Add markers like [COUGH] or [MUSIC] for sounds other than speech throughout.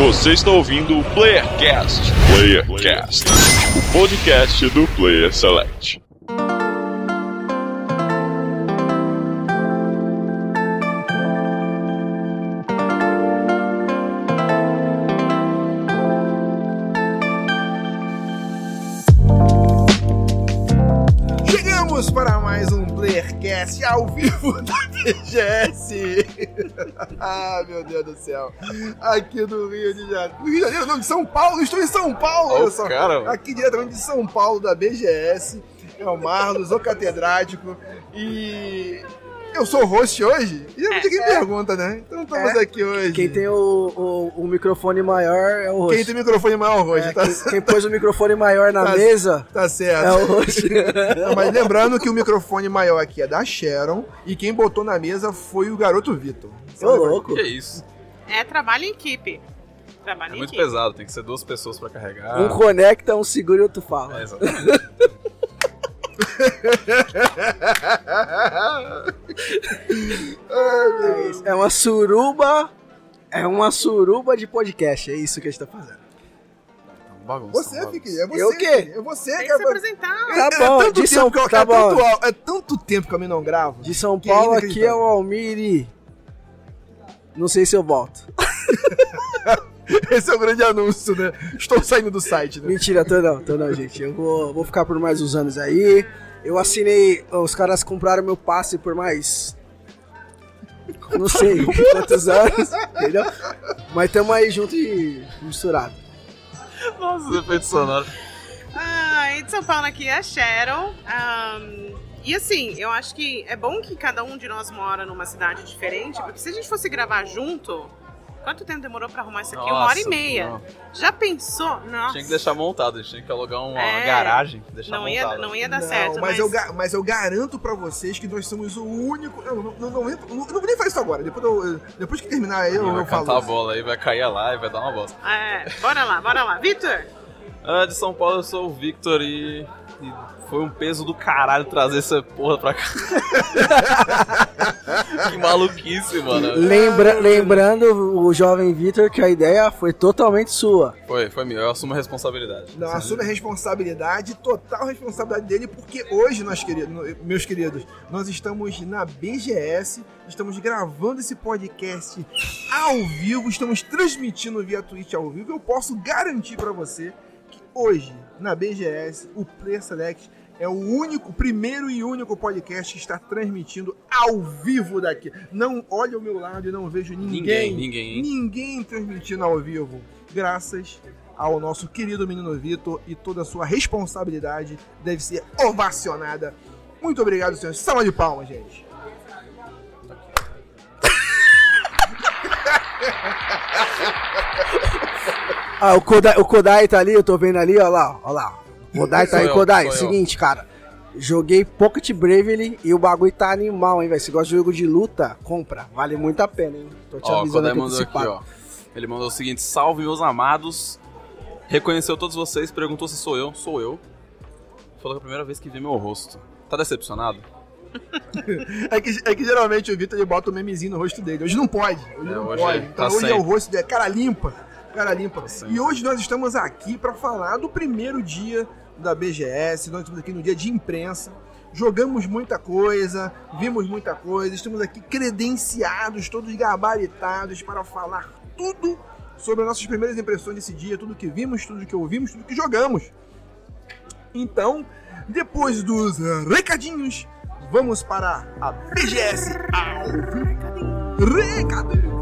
Você está ouvindo o Playercast. Playercast, o podcast do Player Select. Chegamos para mais um Playercast ao vivo da BGS. [LAUGHS] ah, meu Deus do céu. Aqui do Rio de Janeiro. Rio de Janeiro, não, de São Paulo. Estou em São Paulo, olha só. cara. Aqui diretamente de São Paulo, da BGS. É o Marlos, o catedrático. E eu sou o host hoje. E é quem pergunta, né? Então estamos É. aqui hoje. Quem tem o, o, o microfone maior é o Quem host. tem microfone maior hoje, É, tá, quem, quem pôs o microfone maior na Tá- mesa tá certo. é o host. [LAUGHS] Não, mas lembrando que o microfone maior aqui é da Sharon e quem botou na mesa foi o garoto Vitor. Ô, louco. Que isso? É trabalho em equipe. Trabalho É em muito equipe. pesado, tem que ser duas pessoas pra carregar. Um conecta, um segura e outro fala. É, exatamente. [LAUGHS] É. É uma suruba. É uma suruba de podcast. É isso que a gente tá fazendo. Bagunça, Você, bagunça. Fique, é você. Eu o quê? É você, Tem que se apresentar. Tá É bom, tanto de tempo São que eu- tá é, bom. tanto, é tanto tempo que eu não gravo. De São Que Paulo, aqui é o Almiri. Não sei se eu volto. [LAUGHS] Esse é o grande anúncio, né? Estou saindo do site, né? Mentira, tô não, tô não, gente. Eu vou, vou ficar por mais uns anos aí. Eu assinei. Os caras compraram meu passe por mais. Não sei [LAUGHS] quantos anos, entendeu? Mas tamo aí junto e misturado. Nossa, efeito sonoro. Ah, e de São Paulo aqui é a Sharon. Ahn, e assim, eu acho que é bom que cada um de nós mora numa cidade diferente, porque se a gente fosse gravar junto, quanto tempo demorou pra arrumar isso aqui? uma hora e Nossa, meia. não. Já pensou? Nossa. Tinha que deixar montado, a gente tinha que alugar uma É. garagem. Deixar não ia, não ia dar Não, certo, mas, mas, eu, ga- mas eu garanto pra vocês que nós somos o único. Eu não, não, não, não, não vou nem fazer isso agora. Depois, eu- depois que terminar eu, Ele vai eu falo. cantar a bola aí, vai cair lá e vai dar uma bosta. É, bora lá, bora lá. Vitor, Ah, de São Paulo eu sou o Victor e, e foi um peso do caralho trazer essa porra pra cá. [LAUGHS] que maluquice, mano. Lembra, lembrando o jovem Vitor que a ideia foi totalmente sua. Foi, foi meu, eu assumo a responsabilidade. Não, assume a responsabilidade, total responsabilidade dele, porque hoje, nós queridos, meus queridos, nós estamos na BGS, estamos gravando esse podcast ao vivo, estamos transmitindo via Twitch ao vivo. Eu posso garantir pra você que hoje, na BGS, o Player Select é o único, primeiro e único podcast que está transmitindo ao vivo daqui. Não olha ao meu lado e não vejo Ninguém, ninguém, hein? ninguém transmitindo ao vivo. Graças ao nosso querido menino Vitor e toda a sua responsabilidade deve ser ovacionada. Muito obrigado, senhores. Salva de palmas, gente. Ah, o Kodai, o Kodai tá ali, eu tô vendo ali, ó lá, ó lá. Kodai tá aí, eu, Kodai. Seguinte, cara. Joguei Pocket Bravely e o bagulho tá animal, hein, velho. Se gosta de jogo de luta, compra. Vale muito a pena, hein. Tô te Ó, o avisando Kodai aqui mandou aqui, ó. Ele mandou o seguinte: salve meus amados. Reconheceu todos vocês, perguntou se sou eu. Sou eu. Falou que é a primeira vez que vi meu rosto. Tá decepcionado? [LAUGHS] É que, é que geralmente o Vitor ele bota o memezinho no rosto dele. Hoje não pode. Hoje É, não hoje pode. é- Então tá hoje é o rosto dele, cara limpa. Cara limpa. sempre. E hoje nós estamos aqui para falar do primeiro dia da BGS. Nós estamos aqui no dia de imprensa. Jogamos muita coisa, vimos muita coisa, estamos aqui credenciados, todos gabaritados para falar tudo sobre as nossas primeiras impressões desse dia, tudo que vimos, tudo que ouvimos, tudo que jogamos. Então, depois dos recadinhos, vamos para a BGS ao vivo. Recadinhos!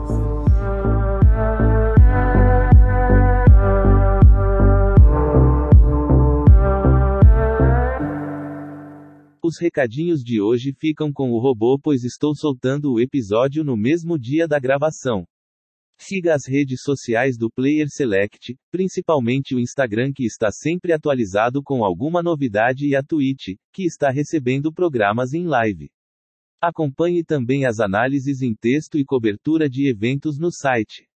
Os recadinhos de hoje ficam com o robô, pois estou soltando o episódio no mesmo dia da gravação. Siga as redes sociais do Player Select, principalmente o Instagram que está sempre atualizado com alguma novidade e a Twitch, que está recebendo programas em live. Acompanhe também as análises em texto e cobertura de eventos no site.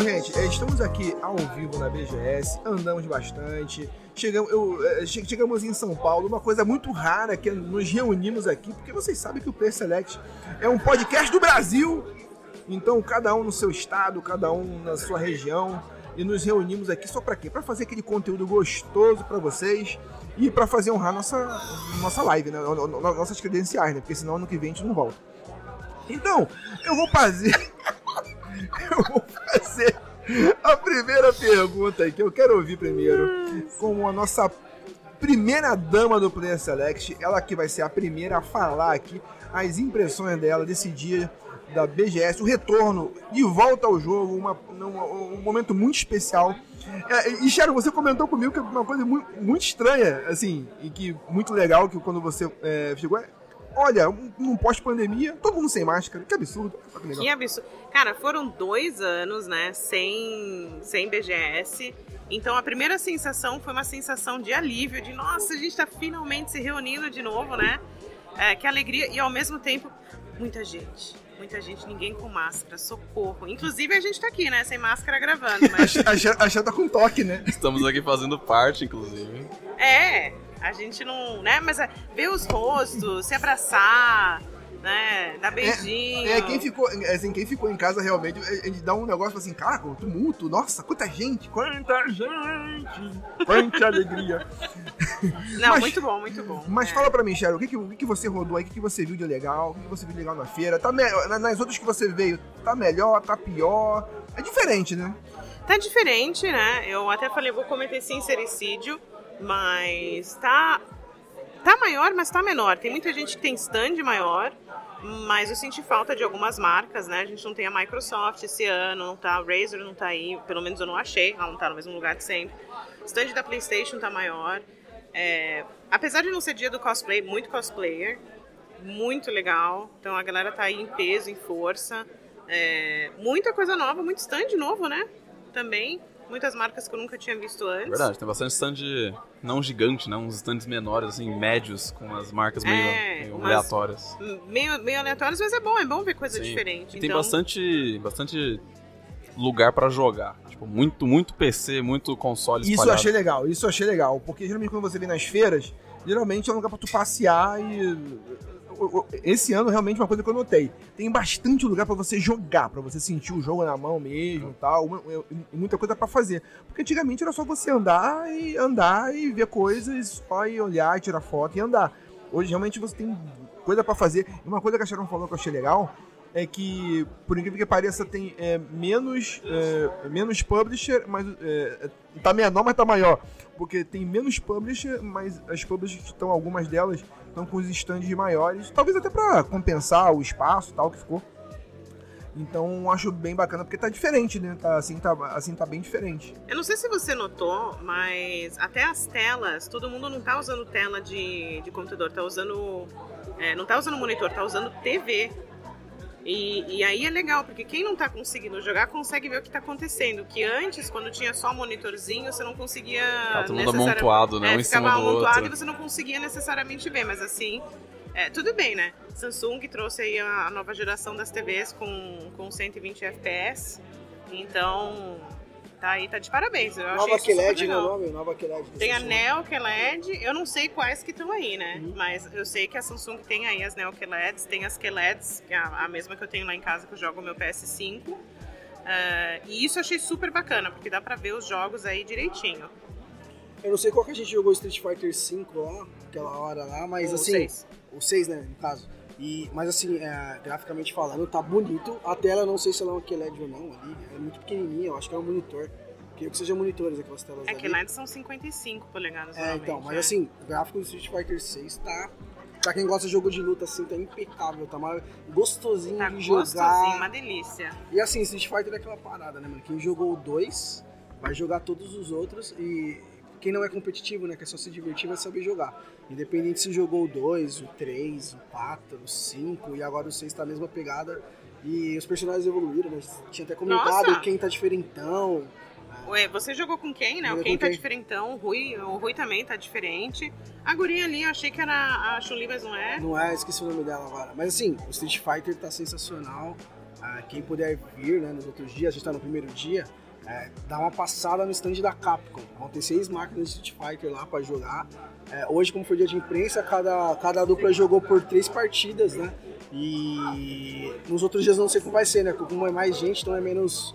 Bom, gente, é, estamos aqui ao vivo na BGS, andamos bastante. Chegamos, eu, é, che- chegamos em São Paulo, uma coisa muito rara que nos reunimos aqui, porque vocês sabem que o Player Select é um podcast do Brasil. Então, cada um no seu estado, cada um na sua região. E nos reunimos aqui só pra quê? Pra fazer aquele conteúdo gostoso pra vocês e pra fazer honrar nossa, nossa live, né? No- no- Nossas credenciais, né? Porque senão ano que vem a gente não volta. Então, eu vou fazer. [LAUGHS] [LAUGHS] eu vou fazer a primeira pergunta que eu quero ouvir primeiro com a nossa primeira dama do Player Select, ela que vai ser a primeira a falar aqui as impressões dela desse dia da BGS, o retorno de volta ao jogo, uma, uma- um momento muito especial. É, e Sharon, você comentou comigo que é uma coisa muito, muito estranha, assim, e que muito legal que quando você é, chegou. Olha, um- num pós-pandemia, todo mundo sem máscara, que absurdo. Que. Que absurdo. Cara, foram dois anos, né, sem, sem BGS. Então a primeira sensação foi uma sensação de alívio, de nossa, a gente tá finalmente se reunindo de novo, né? É, que alegria e ao mesmo tempo, muita gente. Muita gente, ninguém com máscara, socorro. Inclusive a gente tá aqui, né, sem máscara gravando, A [LAUGHS] mas a Xa- a Xa tá com toque, né? Estamos aqui fazendo parte, inclusive. é, a gente não, né, mas é, ver os rostos, se abraçar, né, dar beijinho. É, quem ficou, assim, quem ficou em casa realmente, a gente dá um negócio assim, caraca, um tumulto, nossa, quanta gente, quanta gente, quanta alegria. [LAUGHS] Não, mas- muito bom, muito bom. Mas É. fala pra mim, Cheryl, o que, que, que você rodou aí, o que, que você viu de legal, o que, que você viu de legal na feira, tá me... na- nas outras que você veio, tá melhor, tá pior, é diferente, né? Tá diferente, né? Eu até falei, vou cometer sincericídio, mas tá. Tá maior, mas tá menor. Tem muita gente que tem stand maior, mas eu senti falta de algumas marcas, né? A gente não tem a Microsoft esse ano, não tá, a Razer não tá aí, pelo menos eu não achei, ela não tá no mesmo lugar que sempre. Stand da PlayStation tá maior. É, apesar de não ser dia do cosplay, muito cosplayer, muito legal. Então a galera tá aí em peso, em força. É, muita coisa nova, muito stand novo, né? Também. Muitas marcas que eu nunca tinha visto antes. Verdade, tem bastante stand não gigante, né? Uns stands menores, assim, médios, com as marcas meio, É, meio umas- aleatórias. Meio, meio aleatórios, mas é bom, é bom ver coisa Sim. diferente. E tem então, bastante, bastante lugar pra jogar. Tipo, muito, muito PC, muito console Isso eu achei legal, isso eu achei legal, porque geralmente quando você vem nas feiras, geralmente é um lugar pra tu passear e... Esse ano, realmente, uma coisa que eu notei. Tem bastante lugar pra você jogar, pra você sentir o jogo na mão mesmo tal. uma- Muita coisa pra fazer. Porque antigamente era só você andar e andar e ver coisas, só e olhar e tirar foto e andar. Hoje, realmente, você tem coisa pra fazer. E uma coisa que a Sharon falou que eu achei legal é que, por incrível que pareça, tem é, menos, é, menos publisher, mas é, tá menor, mas tá maior. Porque tem menos publisher, mas as publishers estão, algumas delas, estão com os stands maiores. Talvez até pra compensar o espaço tal que ficou. Então acho bem bacana, porque tá diferente, né? Tá, assim, tá, assim tá bem diferente. Eu não sei se você notou, mas até as telas, todo mundo não tá usando tela de, de computador, tá usando. é, não tá usando monitor, tá usando TV. E, e aí é legal, porque quem não tá conseguindo jogar consegue ver o que tá acontecendo. Que antes, quando tinha só monitorzinho, você não conseguia. Tá todo mundo amontoado, né? É, um em cima do amontoado outro. e você não conseguia necessariamente ver, mas assim. é, tudo bem, né? Samsung trouxe aí a, a nova geração das TVs com, com 120 FPS. Então, tá aí, tá de parabéns. Eu Nova QLED, né? o nome? Nova QLED. Tem a Neo QLED, eu não sei quais que estão aí, né? Uhum. Mas eu sei que a Samsung tem aí as Neo QLEDs, tem as QLEDs, que é a, a mesma que eu tenho lá em casa que eu jogo o meu PS5. Ah, e isso eu achei super bacana, porque dá pra ver os jogos aí direitinho. Eu não sei qual que a gente jogou Street Fighter V lá, aquela hora lá, mas Ou assim. seis. O 6, né, no caso. E, mas assim, é, graficamente falando, tá bonito. A tela, não sei se ela é uma QLED ou não ali. É muito pequenininha, eu acho que é um monitor. Creio que sejam monitores aquelas telas É QLEDs são 55 polegadas É, então, mas né? assim, o gráfico do Street Fighter 6 tá. Pra quem gosta de jogo de luta assim, tá impecável, tá mar- gostosinho Tá de gostosinho, jogar. uma delícia. E assim, Street Fighter é aquela parada, né, mano? Quem jogou o 2 vai jogar todos os outros e quem não é competitivo, né, que é só se divertir, vai saber jogar. Independente se jogou o 2, o 3, o 4, o 5 e agora o 6 tá a mesma pegada. E os personagens evoluíram, né? Tinha até comentado Nossa! quem tá diferentão. Ué, você jogou com quem, né? O quem tá quem? diferentão, o Rui, o Rui também tá diferente. A guria ali, eu achei que era a Chun-Li, mas não é. Não é, esqueci o nome dela agora. Mas assim, o Street Fighter tá sensacional. ah, quem puder vir né, nos outros dias, a gente tá no primeiro dia, é, dá uma passada no stand da Capcom. Vão ter seis máquinas de Street Fighter lá para jogar. É, hoje, como foi dia de imprensa, cada, cada dupla jogou por três partidas, né? E nos outros dias não sei como vai ser, né? Porque como é mais gente, então é menos.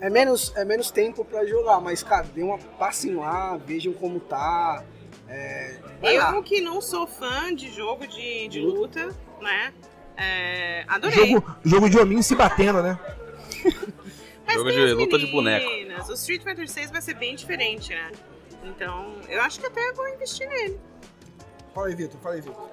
É menos, é menos tempo para jogar, mas, cara, dê uma passem lá, vejam como tá. É, vai lá. Eu que não sou fã de jogo de, de luta, né? É, adorei. Jogo, jogo de hominho se batendo, né? [LAUGHS] Mas Jogo de luta de boneco. meninas. O Street Fighter 6 vai ser bem diferente, né? Então, eu acho que até vou investir nele. Fala aí, Vitor, fala aí, Vitor.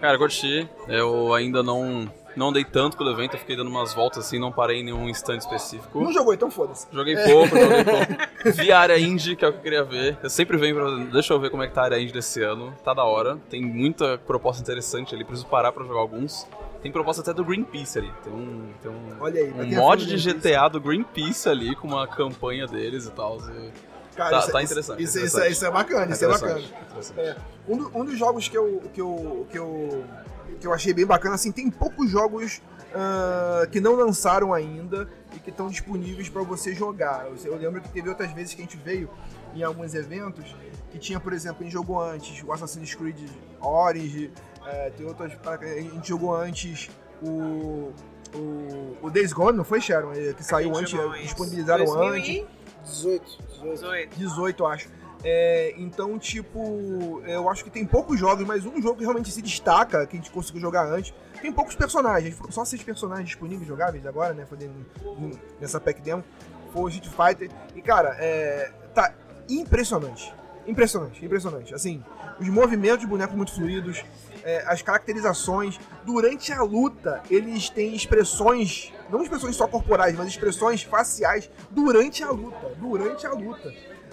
Cara, curti. Eu ainda não, não dei tanto pelo evento, eu fiquei dando umas voltas assim, não parei em nenhum stand específico. Não jogou, então foda-se. Joguei pouco, joguei [LAUGHS] pouco. Vi a área indie, que é o que eu queria ver. Eu sempre venho pra. Deixa eu ver como é que tá a área indie desse ano. Tá da hora. Tem muita proposta interessante ali, preciso parar pra jogar alguns. Tem proposta até do Greenpeace ali. Tem um, tem um, Olha aí, um é mod de Greenpeace. GTA do Greenpeace ali, com uma campanha deles e tal. e- Cara, Tá- isso, tá isso- interessante, Isso, interessante. isso- isso é bacana, isso é bacana. interessante, interessante. É, um, do- um dos jogos que eu, que, eu, que, eu, que eu achei bem bacana, assim, tem poucos jogos ah, que não lançaram ainda e que estão disponíveis para você jogar. Eu, eu lembro que teve outras vezes que a gente veio em alguns eventos que tinha, por exemplo, a gente jogou antes o Assassin's Creed Origin, é, tem outras. A gente jogou antes o. O, o Days Gone, não foi, Sharon? É, Que saiu antes, é, disponibilizaram antes. 2018. 18, 18. 18, eu acho. É, então, tipo, eu acho que tem poucos jogos, mas um jogo que realmente se destaca, que a gente conseguiu jogar antes, tem poucos personagens. Foram só seis personagens disponíveis jogáveis agora, né? Foi de- nessa pack demo. Foi o Street Fighter. E, cara, é, tá impressionante. Impressionante, impressionante. Assim, os movimentos de boneco muito fluidos, é, as caracterizações. Durante a luta, eles têm expressões, não expressões só corporais, mas expressões faciais durante a luta. Durante a luta.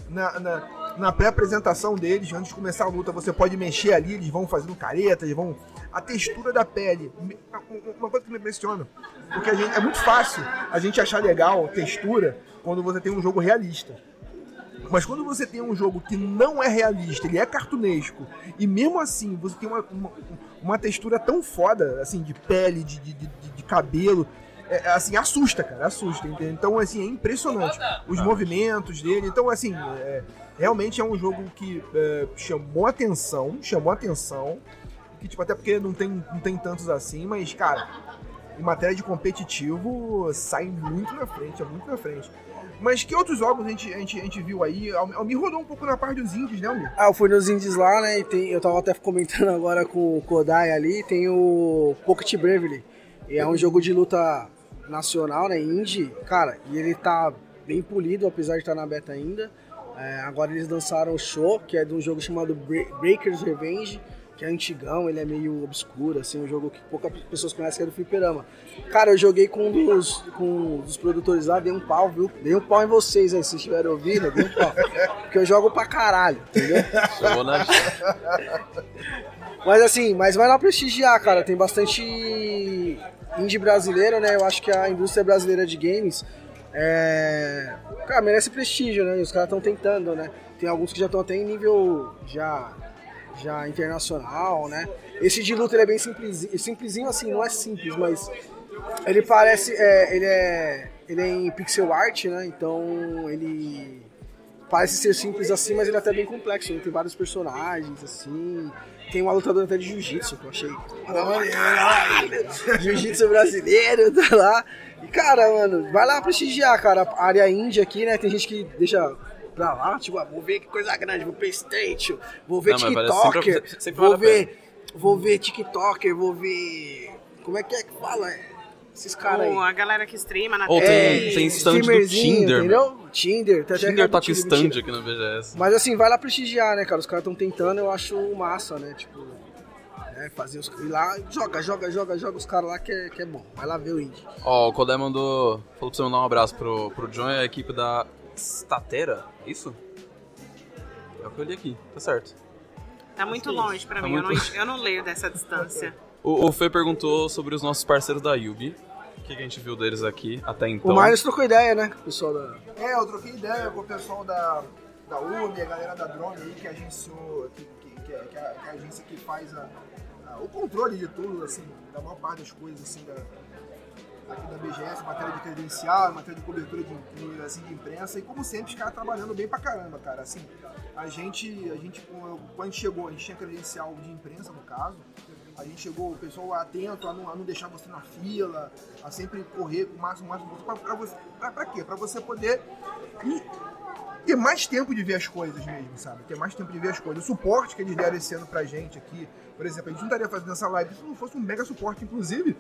Na, na, na pré-apresentação deles, antes de começar a luta, você pode mexer ali, eles vão fazendo caretas, vão. A textura da pele. Uma coisa que me impressiona. Porque gente, é muito fácil a gente achar legal textura quando você tem um jogo realista. Mas quando você tem um jogo que não é realista, ele é cartunesco, e mesmo assim você tem uma, uma, uma textura tão foda, assim, de pele, de, de, de, de cabelo, é, é, assim, assusta, cara, assusta. Então, assim, é impressionante os movimentos dele. Então, assim, é, realmente é um jogo que é, chamou atenção, chamou atenção, que, tipo, até porque não tem, não tem tantos assim, mas, cara, em matéria de competitivo, sai muito na frente, é muito na frente. Mas que outros jogos a gente, a gente, a gente viu aí? Me rodou um pouco na parte dos indies, né, Almir? Ah, eu fui nos indies lá, né? E tem, eu tava até comentando [LAUGHS] agora com o Kodai ali, tem o Pocket Bravely. E é um jogo de luta nacional, né? Indie, cara, e ele tá bem polido, apesar de estar na beta ainda. É, agora eles lançaram o show, que é de um jogo chamado Bre- Breakers Revenge, que é antigão, ele é meio obscuro, assim, um jogo que poucas pessoas conhecem, que é do Fliperama. Cara, eu joguei com um dos, com um dos produtores lá, dei um pau, viu? Dei um pau em vocês aí, se estiverem ouvindo, dei um pau. Porque eu jogo pra caralho, entendeu? Na. Mas assim, mas vai lá prestigiar, cara. Tem bastante indie brasileiro, né? Eu acho que a indústria brasileira de games é... Cara, merece prestígio, né? E os caras estão tentando, né? Tem alguns que já estão até em nível já, já internacional, né? Esse de luta ele é bem simplesinho, simplesinho assim, não é simples, mas ele parece. é, ele é. Ele é em pixel art, né? Então ele parece ser simples assim, mas ele é até bem complexo. Ele tem vários personagens, assim. Tem uma lutadora até de jiu-jitsu que eu achei. Jiu-jitsu brasileiro, tá lá. E cara, mano, vai lá prestigiar, cara. A área índia aqui, né? Tem gente que deixa pra lá, tipo, ah, vou ver que coisa grande, vou Playstation, vou ver Não, TikToker, sempre- sempre vou ver. Vou ver TikToker, vou ver. Como é que é que fala? Esses caras aí. A galera que streama na Ou tem- TV. tem stand do Tinder, entendeu? Tinder, tem até Tinder aquela tá com Tinder, stand aqui na BGS. Mas assim, vai lá prestigiar, né, cara? Os caras estão tentando, eu acho massa, né? Tipo, né, fazer os. Ir lá, joga, joga, joga, joga os caras lá que é, que é bom. Vai lá ver o indie. Ó, o Kodai mandou. Falou pra você mandar um abraço pro, pro John e a equipe da Statera, é isso? É o que eu li aqui, tá certo. Tá muito longe pra Tá mim, eu, não, muito- eu não leio dessa distância. O, o Fê perguntou sobre os nossos parceiros da Yubi. O que, que a gente viu deles aqui até então. O Marlos trocou ideia, né? com O pessoal da. É, eu troquei ideia com o pessoal da, da UMI, a galera da Drone aí, que agenciou, que, que, que, é, que é a, que é a agência que faz a- a- o controle de tudo, assim, da maior parte das coisas, assim, da, aqui da BGS, matéria de credencial, matéria de cobertura de, assim, de imprensa, e como sempre, os caras trabalhando bem pra caramba, cara. Assim, a gente, a gente, quando a gente chegou, a gente tinha credencial de imprensa, no caso, a gente chegou, o pessoal atento a não, a não deixar você na fila, a sempre correr com o máximo, máximo pra, pra você. Pra, pra quê? Pra você poder ter mais tempo de ver as coisas mesmo, sabe? Ter mais tempo de ver as coisas. O suporte que eles deram esse ano pra gente aqui, por exemplo, a gente não estaria fazendo essa live se não fosse um mega suporte, inclusive.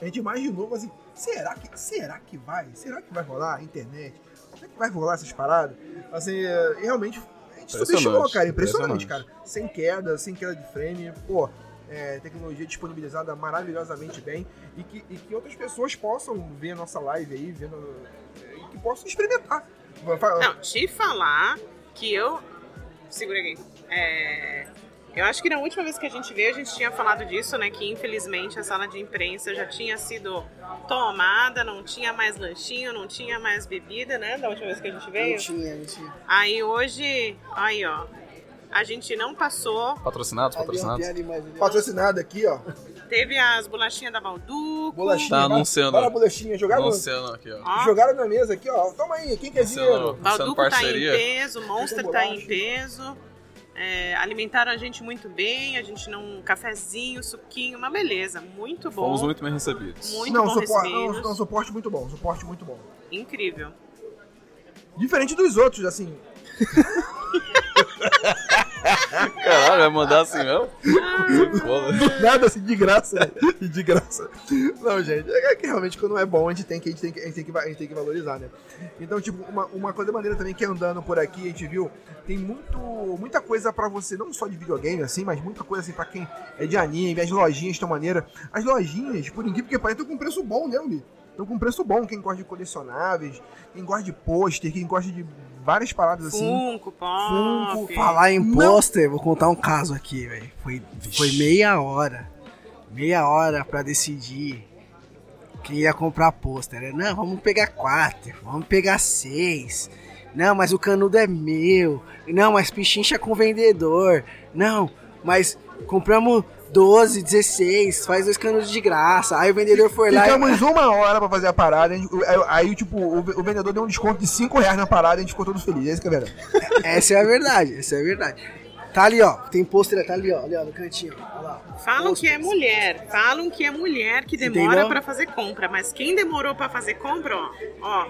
A gente imaginou, assim, será que, será que vai? Será que vai rolar a internet? Será que vai rolar essas paradas? Assim, realmente, a gente subestimou, cara. Impressionante, impressionante. cara. Sem queda, sem queda de frame, pô. é, tecnologia disponibilizada maravilhosamente bem e que, e que outras pessoas possam ver a nossa live aí, vendo, é, e que possam experimentar. Não, te falar que eu. Segura aqui. É, Eu acho que na última vez que a gente veio, a gente tinha falado disso, né? Que infelizmente a sala de imprensa já tinha sido tomada, não tinha mais lanchinho, não tinha mais bebida, né? Da última vez que a gente Não veio. tinha, não tinha. Aí hoje, aí ó, a gente não passou. Patrocinados, patrocinados. Patrocinado aqui, ó. Teve as bolachinhas da Balduco. Bolachinha. Tá anunciando. Bora a bolachinha. Jogaram, Anunciando aqui, ó. Ó, jogaram na mesa aqui, ó. Toma aí, quem quer Anunciando, dinheiro? Balduco tá em peso, Monster tá em peso. É, alimentaram a gente muito bem, a gente não. Cafezinho, suquinho, uma beleza. Muito bom. Fomos muito bem recebidos. Muito não, bom suporte, não, recebidos. não, suporte muito bom, suporte muito bom. Incrível. Diferente dos outros, assim. [LAUGHS] Caralho, vai mandar assim mesmo? Nada assim, de graça, né? [LAUGHS] De graça. Não, gente, é que realmente quando é bom, a gente tem que, a gente tem que, a gente tem que, gente tem que valorizar, né? Então, tipo, uma, uma coisa maneira também que andando por aqui, a gente viu, tem muito, muita coisa pra você, não só de videogame, assim, mas muita coisa assim pra quem é de anime, as lojinhas estão maneiras. As lojinhas, por incrível que pareça, estão com preço bom, né, Uli? Estão com preço bom, quem gosta de colecionáveis, quem gosta de pôster, quem gosta de várias paradas assim. Funko, Pop. Funko, Falar em pôster, vou contar um caso aqui, velho. Foi, foi meia hora. Meia hora pra decidir quem ia comprar pôster. né? Não, vamos pegar quatro, vamos pegar seis. Não, mas o canudo é meu. Não, mas pichincha com vendedor. Não, mas compramos 12, 16, faz dois canudos de graça. Aí o vendedor foi lá e... Ficamos uma hora pra fazer a parada. a gente- Aí, aí, tipo, o, o vendedor deu um desconto de 5 reais na parada e a gente ficou todo feliz. É isso que é verdade. Essa é a verdade, essa é a verdade. Tá ali, ó. Tem pôster, tá ali, ó. Ali, ó, no cantinho. Falam que é Posters. mulher, falam que é mulher que demora Entendeu? pra fazer compra, mas quem demorou pra fazer compra, ó, ó,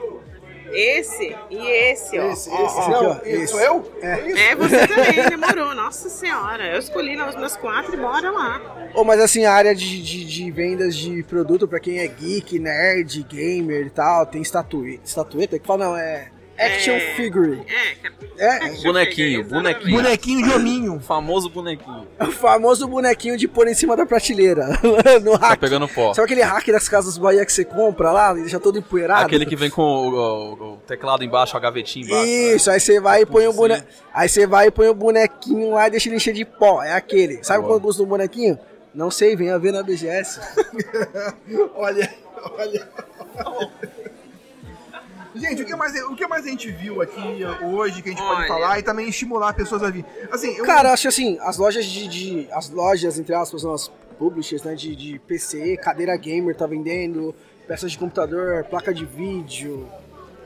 esse e esse, ó, Esse, ó, esse ó. aqui, ó. esse. Sou eu? É. É, você também demorou, nossa senhora. Eu escolhi lá os meus quatro e bora lá. Ô, mas assim, a área de, de, de vendas de produto pra quem é geek, nerd, gamer e tal, tem estatueta. Estatueta? Que fala, não, é. Action É. figure. É, cara. É, Bonequinho, bonequinho. Bonequinho de hominho. O famoso bonequinho. é [LAUGHS] o famoso bonequinho de pôr em cima da prateleira. [LAUGHS] no Tá hack. pegando pó. Sabe aquele hack das casas Bahia que você compra lá, e deixa todo empoeirado? Aquele que vem com o, o- o teclado embaixo, a gavetinha embaixo. né? Isso, aí você vai e põe o bonequinho. Aí você vai e põe o bonequinho lá e deixa ele encher de pó. É aquele. Sabe Boa. quanto custa um bonequinho? Não sei, venha ver na BGS. [LAUGHS] Olha, olha. Gente, o que, mais, o que mais a gente viu aqui hoje que a gente pode Olha. falar e também estimular pessoas a vir? Assim, eu, Cara, acho que assim, as lojas de, de- As lojas, entre aspas, são as publishers, né? De, de PC, cadeira gamer tá vendendo, peças de computador, placa de vídeo.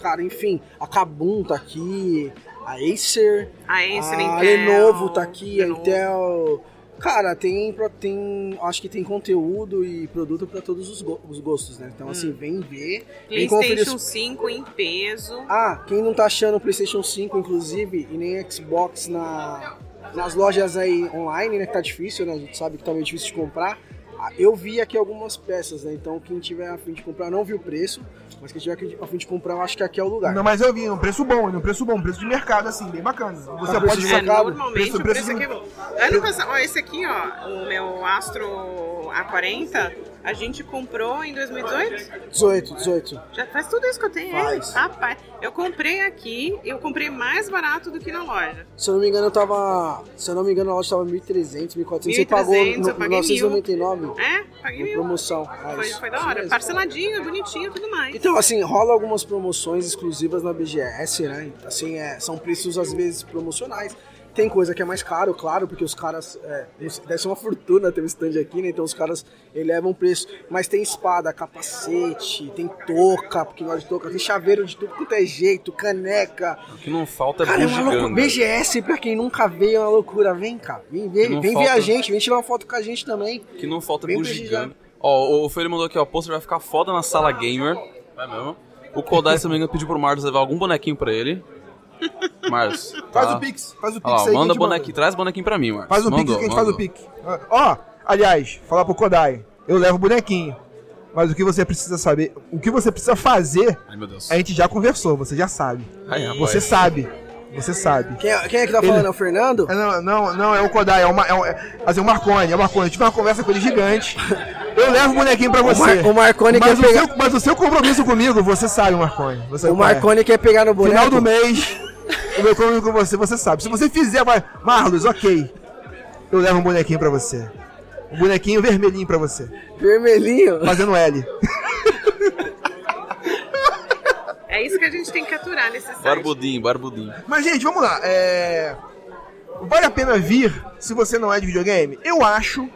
Cara, enfim, a Kabum tá aqui, a Acer, A Acer, a Intel, Lenovo tá aqui, a Lenovo. Intel. Cara, tem, tem. Acho que tem conteúdo e produto pra todos os, go- os gostos, né? Então, assim, vem ver. Vem conferir PlayStation os- 5 em peso. ah, quem não tá achando o PlayStation 5, inclusive, e nem Xbox na, nas lojas aí online, né? Que tá difícil, né? A gente sabe que tá meio difícil de comprar. Ah, Eu vi aqui algumas peças, né? Então, quem tiver a fim de comprar, não vi o preço, mas quem tiver a fim de comprar, eu acho que aqui é o lugar. Não, mas eu vi um preço bom, um preço bom, um preço de mercado, assim, bem bacana. Você Tá pode É, normalmente Preço- o preço preço aqui é bom. Ano passado, ó, esse aqui, ó, o meu Astro A40, a gente comprou em 2018. 18, 18. Já faz tudo isso que eu tenho, Faz. ele. Rapaz, eu comprei aqui, eu comprei mais barato do que na loja. Se eu não me engano, eu tava. Se eu não me engano, a loja tava 1.300, 1.400. Você 1.300, pagou eu no, paguei 999 É, paguei mil. promoção. Ah, Foi, foi da hora. Parceladinho, bonitinho e tudo mais. Então, assim, rola algumas promoções exclusivas na BGS, né? Assim, é, são preços às vezes promocionais. Tem coisa que é mais caro, claro, porque os caras. É, deve ser uma fortuna ter um stand aqui, né? Então os caras elevam o preço. Mas tem espada, capacete, tem touca, porque gosta de touca, tem chaveiro de tudo quanto é jeito, caneca. O que não falta é Cara, é uma loucura. bugiganga. BGS, pra quem nunca veio, é uma loucura. Vem cá, vem ver, vem ver falta- a gente, vem tirar uma foto com a gente também. que não falta Bem bugiganga. Ó, o Feire mandou aqui, ó, o pôster vai ficar foda na sala gamer. Vai mesmo. O Kodai, se não me engano, pediu pro Marlos levar algum bonequinho pra ele. Marlos. [LAUGHS] Faz tá? o Pix, faz o Pix aí. manda bonequinho, traz bonequinho pra mim, Marlos. Faz o Pix Mandou, que a gente faz o mandou. Pix. Ó, aliás, falar pro Kodai, eu levo o bonequinho. Mas o que você precisa saber, o que você precisa fazer, Ai, meu Deus. a gente já conversou, você já sabe. Ai, rapaz. Você sabe. Você sabe. Quem, é- quem é que tá Ele- falando? É o Fernando? É, Não, não, não, é o Kodai, é, uma, é, um- é, assim, o Marconi, é o Marconi. Eu tive uma conversa com ele gigante. Eu levo o bonequinho pra você. Mar- o Marconi mas quer o pegar- seu, mas o seu compromisso comigo, você sabe, Marconi. Você O é. Marconi quer pegar no boneco. Final do mês, o meu compromisso com você, você sabe. Se você fizer, vai. Marlos, ok. Eu levo um bonequinho pra você. Um bonequinho vermelhinho pra você. Vermelhinho. Fazendo L. É isso que a gente tem que aturar nesse site. Barbudinho, barbudinho. Mas, gente, vamos lá. É... Vale a pena vir se você não é de videogame? Eu acho,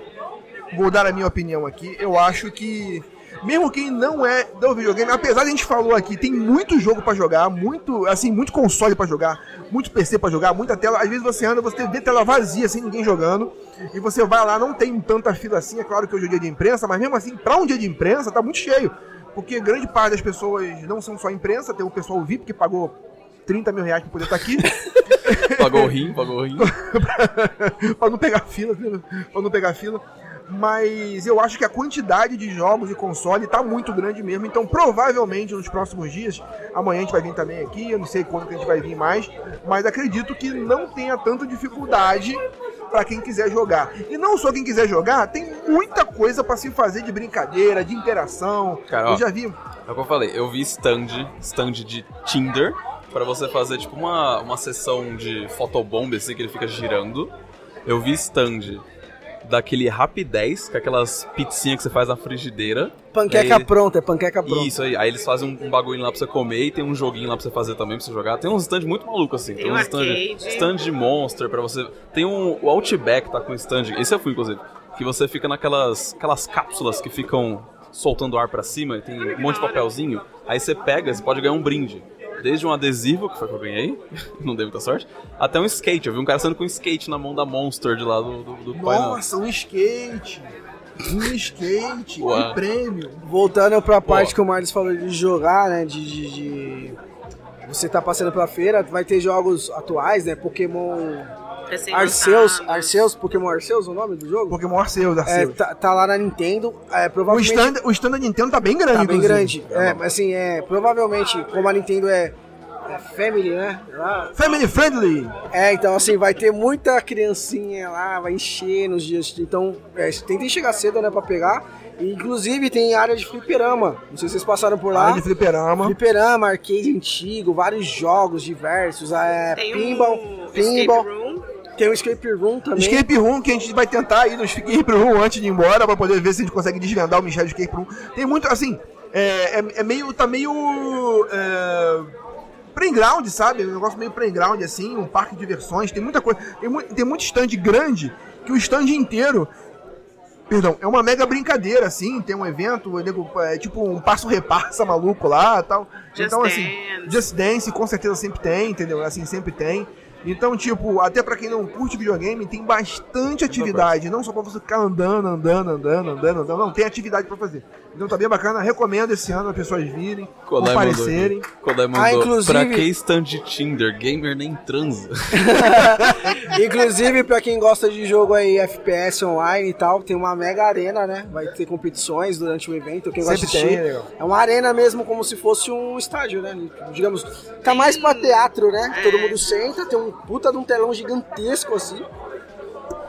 vou dar a minha opinião aqui, eu acho que, mesmo quem não é do videogame, apesar de a gente falou aqui, tem muito jogo pra jogar, muito, assim, muito console pra jogar, muito PC pra jogar, muita tela. Às vezes você anda, você vê tela vazia, sem ninguém jogando, e você vai lá, não tem tanta fila assim, é claro que hoje é dia de imprensa, mas mesmo assim, pra um dia de imprensa, tá muito cheio. Porque grande parte das pessoas não são só imprensa, tem o pessoal VIP que pagou 30 mil reais pra poder estar aqui. [LAUGHS] Pagou o rim, pagou o rim. [LAUGHS] pra não pegar fila, pra não pegar fila. Mas eu acho que a quantidade de jogos e console tá muito grande mesmo. Então, provavelmente nos próximos dias, amanhã a gente vai vir também aqui. Eu não sei quando que a gente vai vir mais, mas acredito que não tenha tanta dificuldade para quem quiser jogar. E não só quem quiser jogar, tem muita coisa para se fazer de brincadeira, de interação. Cara, ó. eu já vi. É o que eu falei, eu vi stand, stand de Tinder, pra você fazer tipo uma, uma sessão de fotobomb, assim, que ele fica girando. Eu vi stand daquele Rapidez, que é aquelas pizzinhas que você faz na frigideira. Panqueca Aí- pronta, é panqueca pronta. Isso aí, aí eles fazem um, um bagulho lá pra você comer e tem um joguinho lá pra você fazer também, pra você jogar. Tem uns stand muito malucos assim. Tem uns um stand, stand de Monster pra você. Tem um, o Outback tá com stand, esse eu fui inclusive, que você fica naquelas aquelas cápsulas que ficam soltando ar pra cima, e tem um monte de papelzinho. Aí você pega, você pode ganhar um brinde. Desde um adesivo, que foi que eu ganhei, [LAUGHS] não dei muita sorte, até um skate. Eu vi um cara saindo com um skate na mão da Monster de lá do, do, do não. Nossa, um skate. Um skate. Ué. Que prêmio. Voltando pra parte Pô. que o Marlos falou de jogar, né? De, de- de- Você tá passando pela feira, vai ter jogos atuais, né? Pokémon Arceus, Recém-lançados. Arceus, Pokémon Arceus, o nome do jogo? Pokémon Arceus, É, Arceus. tá, tá lá na Nintendo. É, O provavelmente. stand, o stand da Nintendo tá bem grande, Tá bem inclusive. grande. É, mas assim, é, provavelmente, como a Nintendo é, é family, né? Lá- Family friendly. É, então assim, vai ter muita criancinha lá, vai encher nos dias. de- Então, é, tentem chegar cedo, né, pra pegar. E, inclusive, tem área de fliperama. Não sei se vocês passaram por lá. Área de fliperama. Fliperama, arcade antigo, vários jogos diversos. É, Tem pinball, um pinball. escape room. Tem um escape room também. Escape Room, que a gente vai tentar ir no Escape Room antes de ir embora, pra poder ver se a gente consegue desvendar o mistério do Escape Room. Tem muito, assim, é, é, é meio, tá meio... É, playground, sabe? Um negócio meio playground, assim, um parque de diversões, tem muita coisa. Tem, mu- tem muito stand grande, que o stand inteiro... Perdão, é uma mega brincadeira, assim, tem um evento, o é tipo um passo-repassa maluco lá tal. Just então, assim, Dance. Just Dance com certeza sempre tem, entendeu? Assim, sempre tem. Então, tipo, até pra quem não curte videogame, tem bastante atividade. Não só pra você ficar andando, andando, andando, andando, andando. Não, tem atividade pra fazer. Então tá bem bacana. Recomendo esse ano as pessoas virem, Kodai comparecerem. mandou, aqui. Kodai mandou. Ah, inclusive- Pra que stand de Tinder? Gamer nem transa. [LAUGHS] Inclusive, pra quem gosta de jogo aí, FPS online e tal, tem uma mega arena, né? Vai ter competições durante o evento. Quem gosta de Sempre tem, assistir. legal. É uma arena mesmo, como se fosse um estádio, né? Digamos, tá mais pra teatro, né? Todo mundo senta, tem um puta de um telão gigantesco assim.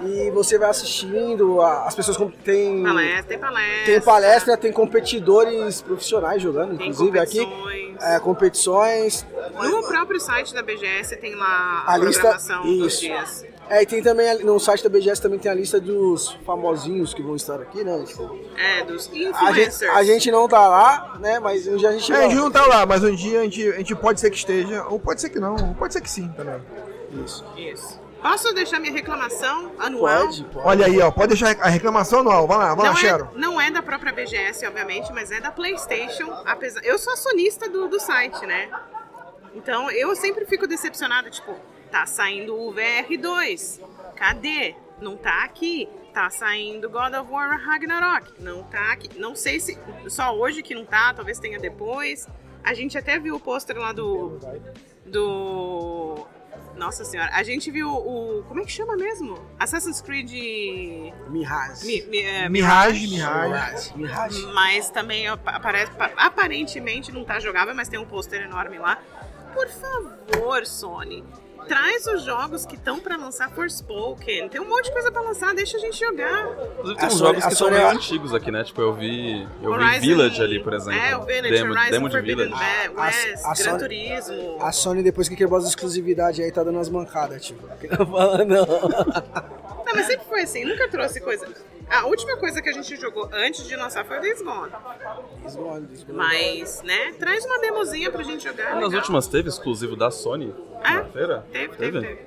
E você vai assistindo, as pessoas tem Palestra, tem palestra. tem palestra, tem competidores profissionais jogando, Tem inclusive aqui. competições. É, competições. No próprio site da BGS tem lá A a, lista- programação dos isso. dias. É, e tem também ali- no site da BGS também tem a lista dos famosinhos que vão estar aqui, né? Tipo, É, dos a, gente, influencers. a gente não tá lá, né? Mas um dia a gente É, a gente não tá lá, mas um dia a gente, a gente pode ser que esteja, ou pode ser que não, ou pode ser que sim também. Isso. Isso. Posso deixar minha reclamação anual? Pode, pode. Olha aí, ó, pode deixar a reclamação anual. Vai lá, vai lá, Não Sharon. é, não é da própria BGS, obviamente, mas é da PlayStation. Apesar, eu sou acionista do, do site, né? Então eu sempre fico decepcionada, tipo, tá saindo o VR2. Cadê? Não tá aqui. Tá saindo God of War Ragnarok. Não tá aqui. Não sei se. Só hoje que não tá, talvez tenha depois. A gente até viu o pôster lá do. Do. Nossa senhora, a gente viu o. Como é que chama mesmo? Assassin's Creed. Mirage. Mi, mi, é, Mirage, Mirage. Mirage. Mas também apa- aparece, pa- aparentemente não tá jogável, mas tem um pôster enorme lá. Por favor, Sony, traz os jogos que estão pra lançar Forspoken. Tem um monte de coisa pra lançar, deixa a gente jogar. Inclusive tem A uns jogos a que são meio é- antigos aqui, né? Tipo, eu vi. Eu Horizon- vi Village ali, por exemplo. É, o Village, demo, Horizon demo de Forbidden Village. West, A- a Gran Sony- Turismo. A Sony, depois que quebrou as exclusividades aí, tá dando umas mancadas, tipo. [LAUGHS] Não fala, não. Não, mas sempre foi assim, nunca trouxe coisa. A última coisa que a gente jogou antes de lançar foi o Days Gone. Desgone, desgone. Mas, né, traz uma demozinha pra gente jogar. Nas legal. últimas teve exclusivo da Sony É? na feira? Teve, teve, teve.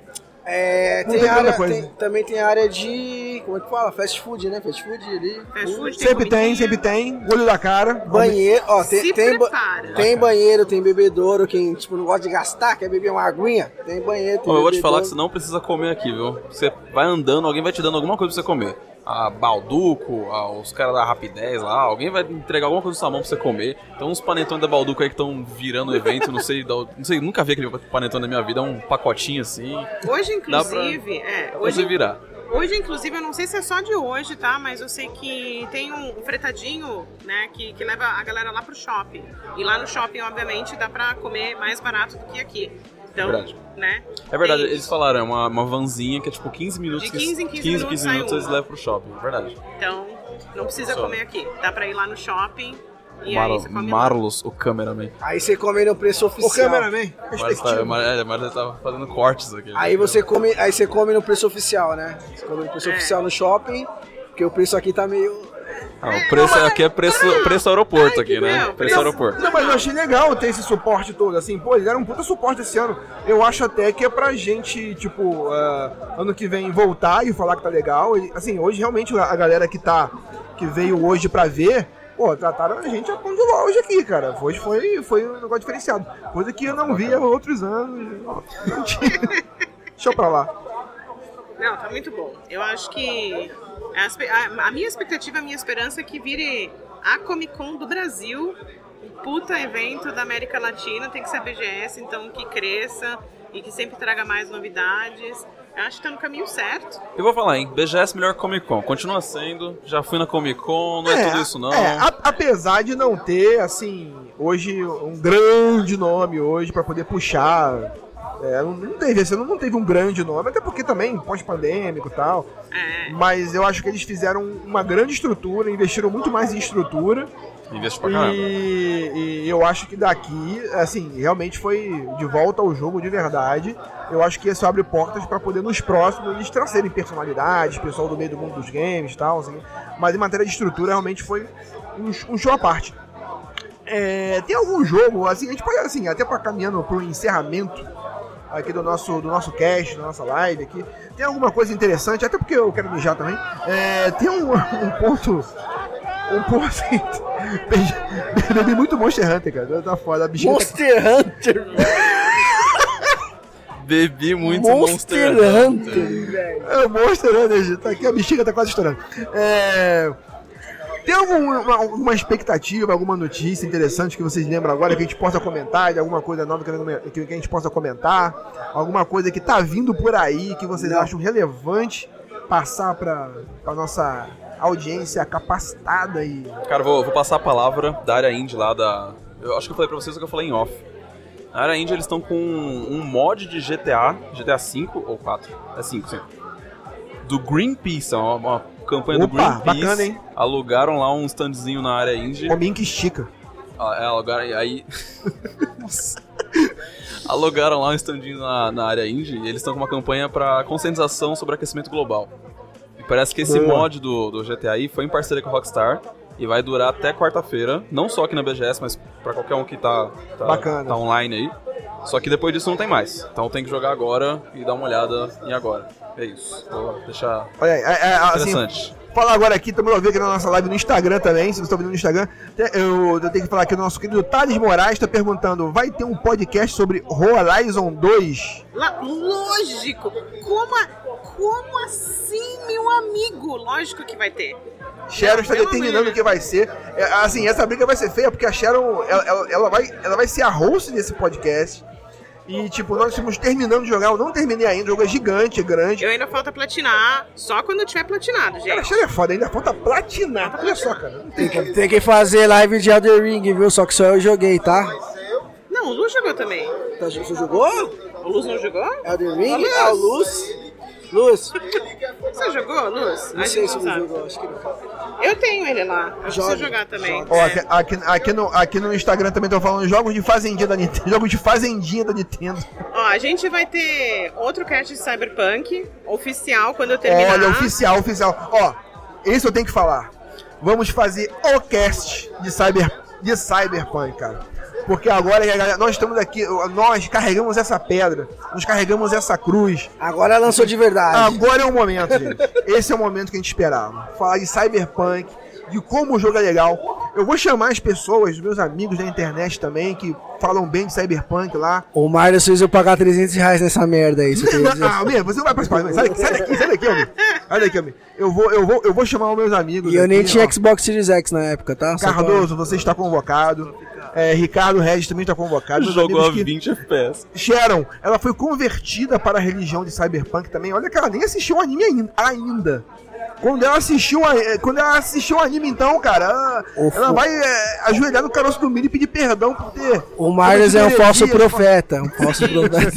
É, tem tem área, tem- também tem área de. Como é que fala? Fast food, né? Fast food ali. Fast food, Sempre tem, comidinha. sempre tem. Olho da cara. Banheiro, ó, tem, Se tem, prepara. tem banheiro, tem bebedouro, quem tipo, não gosta de gastar, quer beber uma aguinha, tem banheiro, tem Ô, eu vou te falar que você não precisa comer aqui, viu? Você vai andando, alguém vai te dando alguma coisa pra você comer. A Balduco, a- os caras da Rapidez lá, alguém vai entregar alguma coisa na sua mão pra você comer. Tem uns panetones da Balduco aí que estão virando o evento, não sei, não sei, nunca vi aquele panetone na minha vida, é um pacotinho assim, Hoje, pra- inclusive, é, pra você hoje, virar. hoje, inclusive, eu não sei se é só de hoje, tá? Mas eu sei que tem um, um fretadinho, né, que, que leva a galera lá pro shopping. E lá no shopping, obviamente, dá pra comer mais barato do que aqui. Então, Verdade. né? É verdade, tem eles falaram, é uma, uma vanzinha que é tipo 15 minutos. De que- 15 em 15 15, minutos sai minutos eles uma. levam pro shopping, é verdade. Então, não precisa Só. comer aqui. Dá pra ir lá no shopping e Mar aí você come lá. Marlos, o cameraman. Aí você come no preço oficial. cameraman, Mas tá, é, mas ele tava fazendo cortes aqui. Aí você come, aí você come no preço oficial, né? Você come no preço É. oficial no shopping, porque o preço aqui tá meio. Ah, o preço aqui é preço, preço aeroporto aqui, né? Não, Preço não. aeroporto. Não, mas eu achei legal ter esse suporte todo, assim, pô, eles deram um puta suporte esse ano. Eu acho até que é pra gente, tipo, ah, ano que vem voltar e falar que tá legal. E, assim, hoje realmente a galera que tá, que veio hoje pra ver, pô, trataram a gente a pão de ló hoje aqui, cara. Hoje foi, foi um negócio diferenciado. Coisa que eu não via há outros anos. Não. [LAUGHS] Deixa eu pra lá. Não, tá muito bom. Eu acho que a, a- minha expectativa, a minha esperança é que vire a Comic Con do Brasil, um puta evento da América Latina, tem que ser a BGS, então que cresça e que sempre traga mais novidades. Eu acho que tá no caminho certo. Eu vou falar, hein? BGS melhor Comic Con. Continua sendo. Já fui na Comic Con, não é, tudo isso não. é, a- apesar de não ter, assim, hoje um grande nome hoje pra poder puxar. É, não, não teve, esse ano não teve um grande nome, até porque também pós-pandêmico e tal. É, Mas eu acho que eles fizeram uma grande estrutura, investiram muito mais em estrutura. Investe pra caramba. E, e eu acho que daqui, assim, realmente foi de volta ao jogo de verdade. Eu acho que isso abre portas para poder nos próximos eles trazerem personalidades, pessoal do meio do mundo dos games e tal. Assim. Mas em matéria de estrutura, realmente foi um, um show à parte. É, tem algum jogo, assim, a gente pode, assim, até para caminhando para o encerramento aqui do nosso, do nosso cast, da nossa live aqui. Tem alguma coisa interessante, até porque eu quero mijar também. É, tem um, um ponto. Um ponto assim. [LAUGHS] Bebi muito Monster Hunter, cara. Tá foda. A bichinha tá- Monster Hunter, Bebi muito Monster, Monster, Hunter, velho. É o Monster Hunter, tá aqui, a bexiga tá quase estourando. É, Tem alguma, alguma expectativa, alguma notícia interessante que vocês lembram agora que a gente possa comentar, de alguma coisa nova que, que a gente possa comentar? Alguma coisa que tá vindo por aí que vocês Não. acham relevante passar pra, pra nossa audiência capacitada e. Cara, vou, vou passar a palavra da área indie lá da. Eu acho que eu falei pra vocês o que eu falei em off. Na área indie eles estão com um mod de GTA, GTA 5 ou 4? É 5, sim. Do Greenpeace, é uma, uma campanha do Opa, Greenpeace. bacana, hein? Alugaram lá um standzinho na área indie. Hominho que estica. Ah, é, alugaram aí. [LAUGHS] Nossa. alugaram lá um standinho na, na área indie e eles estão com uma campanha pra conscientização sobre aquecimento global. E parece que esse Boa. mod do, do GTA foi em parceria com a Rockstar. E vai durar até quarta-feira, não só aqui na BGS, mas pra qualquer um que tá, tá, Bacana. tá online aí. Só que depois disso não tem mais. Então tem que jogar agora e dar uma olhada em agora. É isso. Vou deixar Olha aí, é, é, assim, interessante. falar agora aqui, estamos ao ver aqui na nossa live no Instagram também, se você está vendo no Instagram, eu, eu tenho que falar aqui, o nosso querido Thales Moraes está perguntando, vai ter um podcast sobre Horizon 2? Lá- lógico! Como, a- como assim, meu amigo? Lógico que vai ter. Sharon está determinando o que vai ser. É, assim, essa briga vai ser feia porque a Sharon, ela, ela- ela vai, ela vai ser a host desse podcast. E, tipo, nós estamos terminando de jogar, eu não terminei ainda, o jogo é gigante, é grande. Eu ainda falta platinar, só quando tiver platinado, Cara, a gente. Sharon é foda, ainda falta platinar. Olha só, cara. Tem que, tem que fazer live de Elder Ring, viu? Só que só eu joguei, tá? Não, o Luz jogou também. Tá, Você jogou? O Luz não jogou? Elder Ring? Ah, o Luz. Luz? Você jogou, Luz? Não sei se sabe. jogou, acho que não. Eu tenho ele lá. Eu Joga, preciso jogar também. Ó, aqui, aqui, aqui no, aqui no Instagram também estão falando jogos de fazendinha da Nintendo. [LAUGHS] Jogos de fazendinha da Nintendo. Ó, a gente vai ter outro cast de Cyberpunk oficial quando eu terminar. Olha, oficial, oficial. Ó, esse eu tenho que falar. Vamos fazer o cast de, cyber, de Cyberpunk, cara. Porque agora galera- nós estamos aqui, nós carregamos essa pedra, nós carregamos essa cruz. Agora lançou de verdade. Agora é o momento, gente. Esse é o momento que a gente esperava. Falar de Cyberpunk, de como o jogo é legal. Eu vou chamar as pessoas, meus amigos da internet também, que falam bem de Cyberpunk lá. O Mario fez eu pagar 300 reais nessa merda aí, você? Ah, Almir, você não vai participar. não. Sai daqui, sai daqui, sai daqui, Almir. Sai daqui, Almir. Eu vou, eu vou, eu vou chamar os meus amigos. E eu nem aqui, tinha ó. Xbox Series X na época, tá? Só pra- Cardoso, você está convocado. É, Ricardo Regis também está convocado. Jogou a amigos que- 20 FPS. Sharon, ela foi convertida para a religião de Cyberpunk também. Olha que ela nem assistiu o anime ainda. ainda. Quando ela assistiu, a- eh, quando ela assistiu o anime, então, cara, ela, ela vai eh, ajoelhar no caroço do milho e pedir perdão por ter. O Marius é um falso profeta. Um falso [LAUGHS] profeta.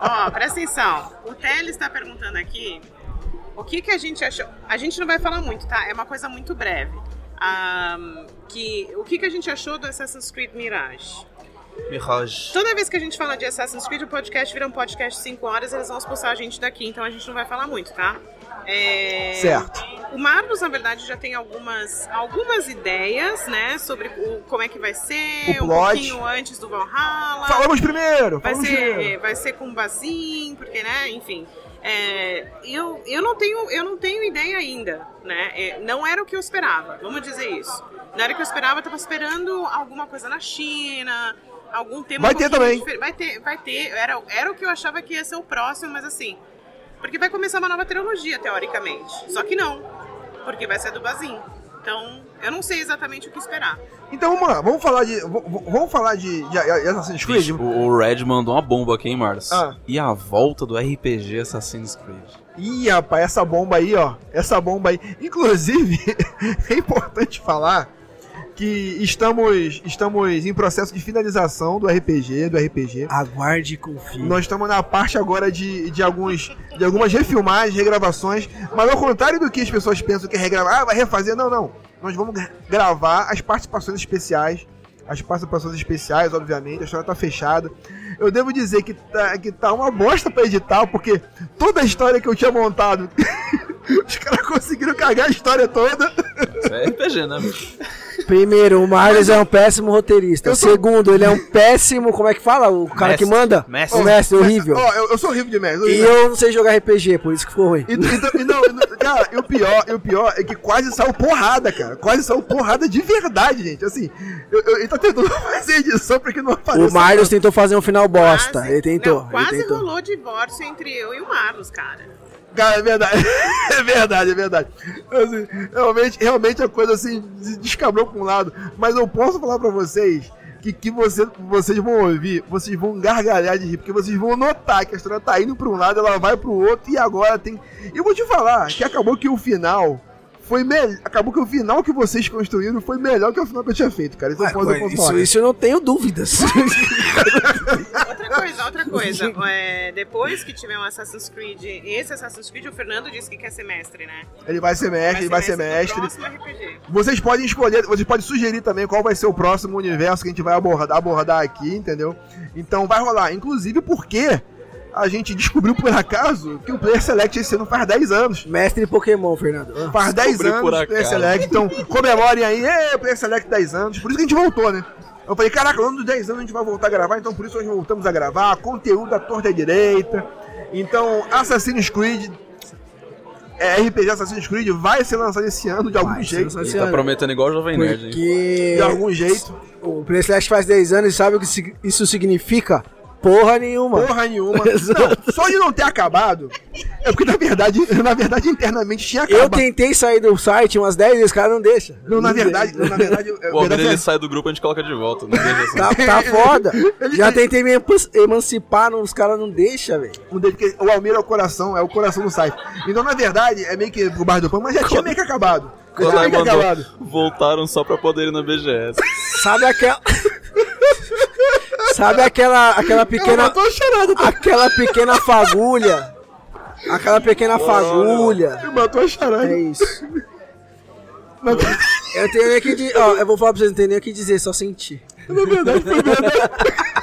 Ó, presta atenção. O Teles está perguntando aqui o que, que a gente achou. A gente não vai falar muito, tá? É uma coisa muito breve. Ahn, que, o que, que a gente achou do Assassin's Creed Mirage? Mirage. Toda vez que a gente fala de Assassin's Creed, o podcast vira um podcast de 5 horas, eles vão expulsar a gente daqui, então a gente não vai falar muito, tá? É, Certo. O Marlos, na verdade, já tem algumas, algumas ideias, né, sobre o, como é que vai ser, O um plot. pouquinho antes do Valhalla. Falamos primeiro! Vai Falamos ser, primeiro. vai ser com Bazin, porque, né, enfim. É, eu, eu, não tenho, eu não tenho ideia ainda, né? É, não era o que eu esperava, vamos dizer isso. Não era o que eu esperava, eu tava esperando alguma coisa na China, algum tema Vai um ter também. Vai ter, vai ter. Era, era o que eu achava que ia ser o próximo, mas assim. Porque vai começar uma nova trilogia, teoricamente. Só que não. Porque vai ser do Bazin. Então, eu não sei exatamente o que esperar. Então vamos lá, vamos falar de. Vamos falar de, de Assassin's Creed? Bicho, o Red mandou uma bomba aqui, hein, Marlos? Ah. E a volta do RPG Assassin's Creed. Ih, rapaz, essa bomba aí, ó. Essa bomba aí. Inclusive, [LAUGHS] é importante falar que estamos, estamos em processo de finalização do RPG, do RPG. Aguarde e confie. Nós estamos na parte agora de, de, alguns, de algumas refilmagens, regravações, mas ao contrário do que as pessoas pensam que é regravar, ah, vai refazer, não, não. Nós vamos gra- gravar as participações especiais, as participações especiais, obviamente, a história tá fechada. Eu devo dizer que tá, que tá uma bosta pra editar, porque toda a história que eu tinha montado, [LAUGHS] [LAUGHS] os caras conseguiram cagar a história toda. Isso é RPG, né, bicho? Primeiro, o Marius é um péssimo roteirista. Tô- Segundo, ele é um péssimo. Como é que fala? O cara que Mestre. manda? Mestre. O mestre, horrível. Ó, eu, eu sou horrível de merda. E eu não sei jogar RPG, por isso que ficou ruim. E, e- não, e não- cara, e o pior, e o pior é que quase saiu porrada, cara. Quase saiu porrada de verdade, gente. Assim, eu, eu, ele tá tentando [LAUGHS] fazer edição pra que não apareça. O Marius tentou fazer um final bosta. Quase- Ele tentou. Não, quase ele tentou. rolou divórcio entre eu e o Marlos, cara. Cara, é verdade. [LAUGHS] É verdade, é verdade. Assim, realmente, realmente a coisa assim des- descabrou pra um lado. Mas eu posso falar pra vocês que, que você, vocês vão ouvir, vocês vão gargalhar de rir, porque vocês vão notar que a história tá indo pra um lado, ela vai pro outro, e agora tem. Eu vou te falar que acabou que o final. Foi melhor. Acabou que o final que vocês construíram foi melhor que o final que eu tinha feito, cara. Isso eu Ah, posso, eu isso, isso eu não tenho dúvidas. Outra coisa, outra coisa. [LAUGHS] É, depois que tiver um Assassin's Creed, esse Assassin's Creed, o Fernando disse que quer ser mestre, né? Ele vai ser mestre, ele vai ser no mestre. próximo RPG. Vocês podem escolher, vocês podem sugerir também qual vai ser o próximo universo que a gente vai abordar, abordar aqui, entendeu? Então vai rolar. Inclusive porque a gente descobriu por acaso que o Player Select esse ano faz 10 anos. Mestre Pokémon, Fernando. Faz 10 Descobri anos por o Player. Select, então comemorem aí, é, Player Select 10 anos. Por isso que a gente voltou, né? Eu falei, caraca, no ano dos 10 anos a gente vai voltar a gravar, então por isso nós voltamos a gravar, conteúdo da torta à direita. Então, Assassin's Creed, é, RPG Assassin's Creed vai ser lançado esse ano de algum Vai jeito. Ele tá ano. prometendo igual o Jovem Nerd, hein? Porque De algum jeito. o PlayStation faz 10 anos e sabe o que isso significa? Porra nenhuma. Porra nenhuma. [LAUGHS] Não, só de não ter acabado, é porque na verdade, [LAUGHS] na verdade internamente tinha Eu acabado. tentei sair do site umas 10 vezes, o cara não deixa. Não, na verdade, não, na verdade, [LAUGHS] é, O Almir verdade ele é- sai do grupo a gente coloca de volta. Não deixa assim. Tá, tá foda. Já tentei me eman- emancipar, não- os caras não deixam, velho. o Almir é o coração, é o coração do site. Então, na verdade, é meio que pro bar do pão, mas já tinha meio que acabado. Já tinha meio que acabado. voltaram só pra poder ir na BGS. Sabe aquela. Sabe aquela, aquela Ela pequena. matou a charada, tá? Aquela pequena fagulha. Aquela pequena fagulha. Ele matou a charada. É isso. Eu tenho nem o que dizer. Ó, eu vou falar pra vocês, não tem nem o que dizer, só sentir. na verdade, foi verdade.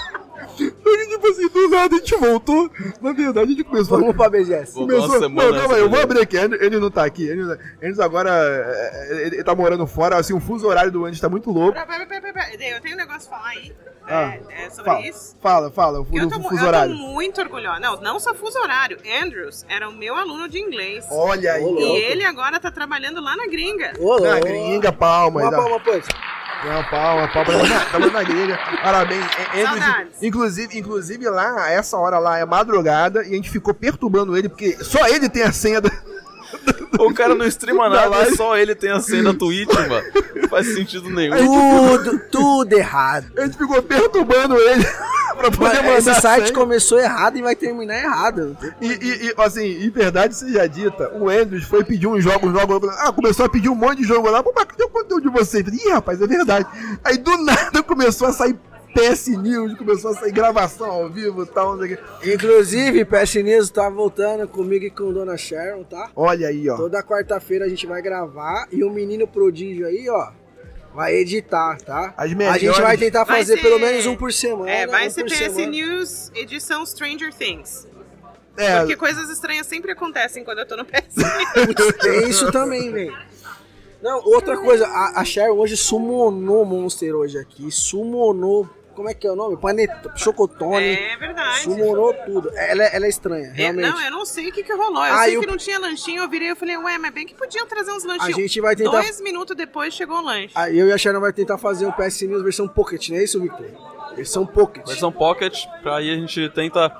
Tipo assim, do nada a gente voltou. Na verdade, a gente começou. Vamos pra BGS. Semana não, calma aí, eu vou abrir aqui. Ele, ele não tá aqui. Ele, não- Eles agora. é, é, Ele, ele tá morando fora. Assim, o fuso horário do Andy tá muito louco. Pera, pera, pera, pera. Eu tenho um negócio pra falar aí Ah, é, é, sobre Fala, isso. fala, fala. O, fu- Eu tô, fuso eu tô horário. muito orgulhosa. Não, não só fuso horário. Andrews era o meu aluno de inglês. Olha aí. Louco. e ele agora tá trabalhando lá na gringa. Ô, Na gringa, palma. Uma dá- palma, pois. Não, palma, palma. Tamo na gringa. Parabéns. É, é, inclusive, inclusive lá, essa hora lá é madrugada e a gente ficou perturbando ele, porque só ele tem a senha da. O cara não streama Da nada, live. só ele tem a cena da Twitch, mano. Não faz sentido nenhum. Tudo, tudo errado. A gente ficou perturbando ele [LAUGHS] pra poder Mas mandar esse a site senha. começou errado e vai terminar errado. E, e, e, assim, em verdade seja dita, o Andrews foi pedir um jogo, um jogo, ah, começou a pedir um monte de jogo lá, pô, mas cadê o conteúdo de vocês? Ih, rapaz, é verdade. Aí do nada [LAUGHS] começou a sair PS News, começou a sair gravação ao vivo e tal. Inclusive, PS News tá voltando comigo e com Dona Sharon, tá? Olha aí, ó. Toda quarta-feira a gente vai gravar e o menino prodígio aí, ó, vai editar, tá? As A melhores- gente vai tentar Vai fazer ser- pelo menos um por semana. É, vai um ser PS semana. News edição Stranger Things. É, Porque coisas estranhas sempre acontecem quando eu tô no PS News. [LAUGHS] Tem isso também, velho. Não, outra coisa, a, a Sharon hoje summonou Monster hoje aqui. Summonou. Como é que é o nome? Panetone, Chocotone. É verdade. Summonou tudo. Ela, é- ela é estranha, É, realmente. não, eu não sei o que, que rolou. Eu Ah, sei eu- que não tinha lanchinho, eu virei e falei, ué, mas bem que podiam trazer uns A lanchinhos. gente vai tentar. Dois minutos depois chegou o lanche. Aí eu e a Sharon vai tentar fazer um PS News versão Pocket, não é isso, Victor? Versão Pocket. Versão Pocket, pra aí a gente tenta.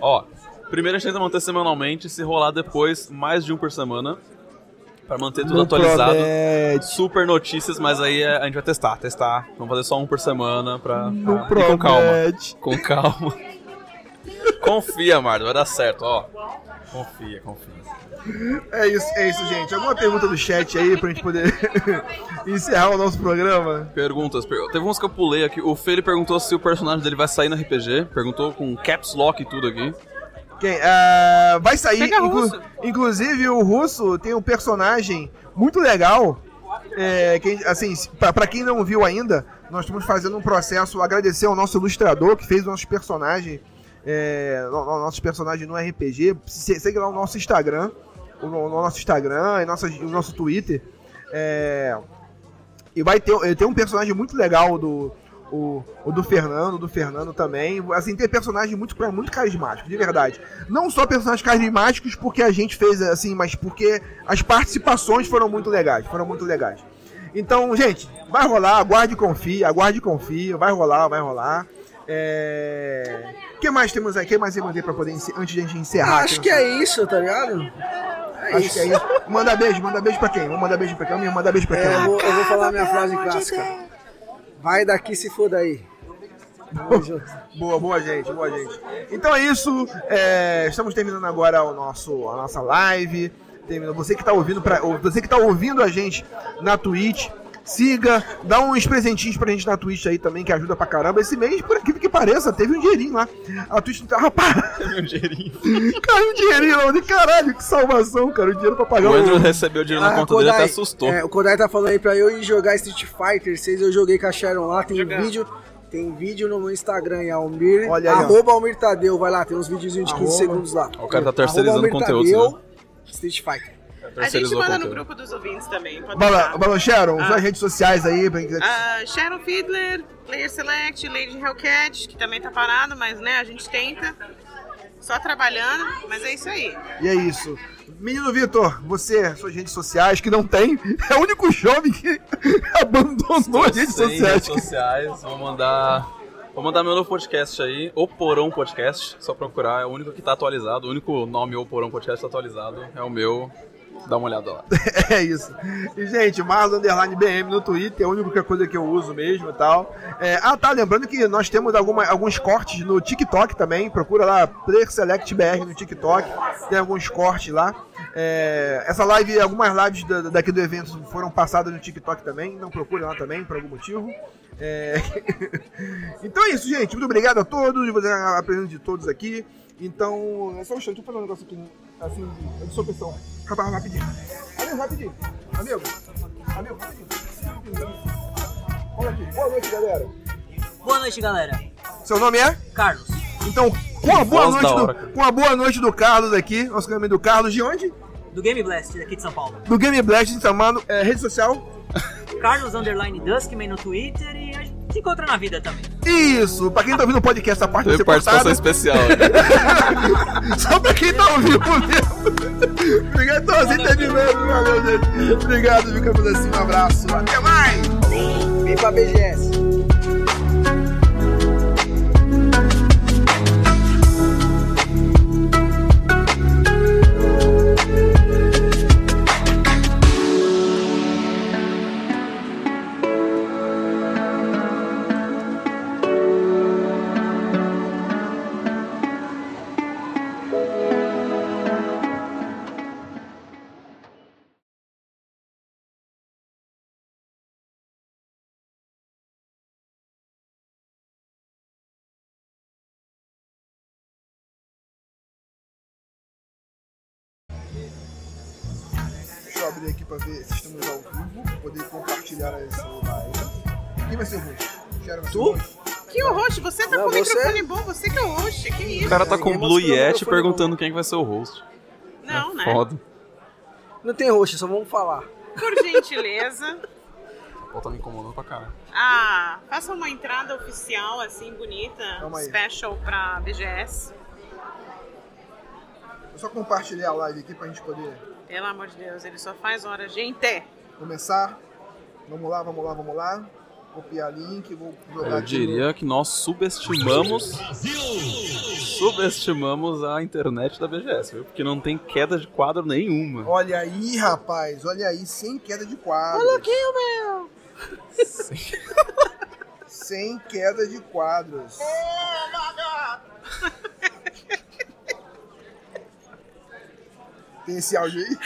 Ó, primeiro a gente tenta manter semanalmente, se rolar depois, mais de um por semana. Pra manter tudo Não atualizado. promete. Super notícias, mas aí é- a gente vai testar, testar. Vamos fazer só um por semana pra. não pra- com calma. Com calma. [LAUGHS] confia, Mardo, vai dar certo, ó. Confia, confia. É isso, é isso, gente. Alguma pergunta do chat aí pra gente poder [LAUGHS] encerrar o nosso programa? Perguntas. per- Teve uns que eu pulei aqui. O Fê ele perguntou se o personagem dele vai sair no RPG. Perguntou com caps lock e tudo aqui. Quem? Ah, vai sair. Russo. Inclusive, o russo tem um personagem muito legal. É, que, assim, pra, pra quem não viu ainda, nós estamos fazendo um processo. Agradecer ao nosso ilustrador que fez o nosso personagem. É, no- no- nossos personagens no RPG. Se- Segue lá o nosso Instagram. O, no- no nosso Instagram e nossa, o nosso Twitter. É, e vai ter, tem um personagem muito legal do. O, o do Fernando, do Fernando também. Assim, tem personagens muito, muito carismáticos, de verdade. Não só personagens carismáticos porque a gente fez assim, mas porque as participações foram muito legais. Foram muito legais. Então, gente, vai rolar, aguarde e confie, aguarde e confie, vai rolar, vai rolar. É... O que mais temos aí? O que mais eu mandei pra poder antes de a gente encerrar? Acho que é isso, tá ligado? É Acho isso. que é isso. Manda beijo, manda beijo pra quem? Vamos mandar beijo pra quem? Mandar beijo pra quem? É, eu, vou, eu vou falar minha frase clássica. Vai daqui se for daí. Boa, boa gente, boa gente. Então é isso. é, estamos terminando agora o nosso, a nossa live. Termina- Você que está ouvindo você que tá ouvindo a gente na Twitch, siga, dá uns presentinhos pra gente na Twitch aí também, que ajuda pra caramba. Esse mês, por aquilo que pareça, teve um dinheirinho lá. A Twitch não tá. Rapaz, Meu dinheirinho. [LAUGHS] caiu um dinheirinho lá. Caralho, que salvação, cara. O dinheiro pra pagar O Andrew o. recebeu o dinheiro na Ah, conta dele e até Kodai, assustou. é, o Kodai tá falando aí pra eu ir jogar Street Fighter 6. Eu joguei com a Sharon lá, tem Jogando. vídeo. Tem vídeo no meu Instagram, é Almir. Olha aí, ó. arroba Almir Tadeu, vai lá, tem uns videozinhos de 15 Arroba. segundos lá. O cara tá Arroba terceirizando Almir Tadeu, né? Street Fighter. A gente manda no grupo dos ouvintes também. Pode Bala. Bala Sharon, Ah. suas redes sociais aí, pra. Ah, Sharon Fiedler, Player Select, Lady Hellcat, que também tá parado, mas né, a gente tenta. Só trabalhando, mas é isso aí. E é isso. Menino Vitor, você, suas redes sociais, que não tem, [LAUGHS] é o único jovem que [LAUGHS] abandonou as redes Sem sociais. redes sociais, vou mandar. Vou mandar meu novo podcast aí, O Porão Podcast, só procurar, é o único que tá atualizado, o único nome O Porão Podcast tá atualizado, é o meu, dá uma olhada lá. [LAUGHS] É isso. E, gente, Marlon Underline BM no Twitter, é a única coisa que eu uso mesmo e tal. É, ah, tá, lembrando que nós temos alguma, alguns cortes no TikTok também. Procura lá, Player Select BR no TikTok. Tem alguns cortes lá. É, essa live, algumas lives da- daqui do evento foram passadas no TikTok também. Então procure lá também, por algum motivo. É, [LAUGHS] então é isso, gente. Muito obrigado a todos. A presença de todos aqui. Então, é só um instante. Deixa eu fazer um negócio aqui, assim, de disposição. Rapaz, rapidinho. Amigo, rapidinho. Amigo. Amigo, rapidinho. Olha aqui. Boa noite, galera. Boa noite, galera. Seu nome é? Carlos, Então, com a boa noite do, hora, cara. com a boa noite do Carlos aqui, nosso caminho do Carlos, de onde? do Game Blast, daqui de São Paulo. Do Game Blast, chamando é, rede social. Carlos Underline Duskman no Twitter e a gente se encontra na vida também. Isso, pra quem tá ouvindo o podcast, essa parte vai ser participação cortada. especial. [LAUGHS] Só pra quem tá ouvindo mesmo. Obrigado, então assim terminando. Valeu, gente. Obrigado, ficamos assim. Um abraço. Até mais. Vem pra BGS. Abrir aqui pra ver se estamos ao vivo, pra poder compartilhar essa live. Quem vai ser o host? Sharon vai ser o Tu? host? Que o host, você tá Não, com o você- microfone bom, você que é o host, que isso? O cara tá com o Blue Yeti microfone perguntando quem que vai ser o host. Não, né? Foda. Não tem roxo, só vamos falar. Por gentileza. Pô, tá me incomodando pra caralho. Ah, faça uma entrada oficial, assim, bonita, special pra BGS. Eu só compartilhar a live aqui pra gente poder Pelo amor de Deus, ele só faz hora. Gente, começar. Vamos lá, vamos lá, vamos lá. Copiar link, vou jogar Eu aqui diria que nós subestimamos. Subestimamos a internet da BGS, viu? Porque não tem queda de quadro nenhuma. Olha aí, rapaz, olha aí, sem queda de quadro. Olha aqui, meu! sem queda de quadros. Tem esse áudio aí?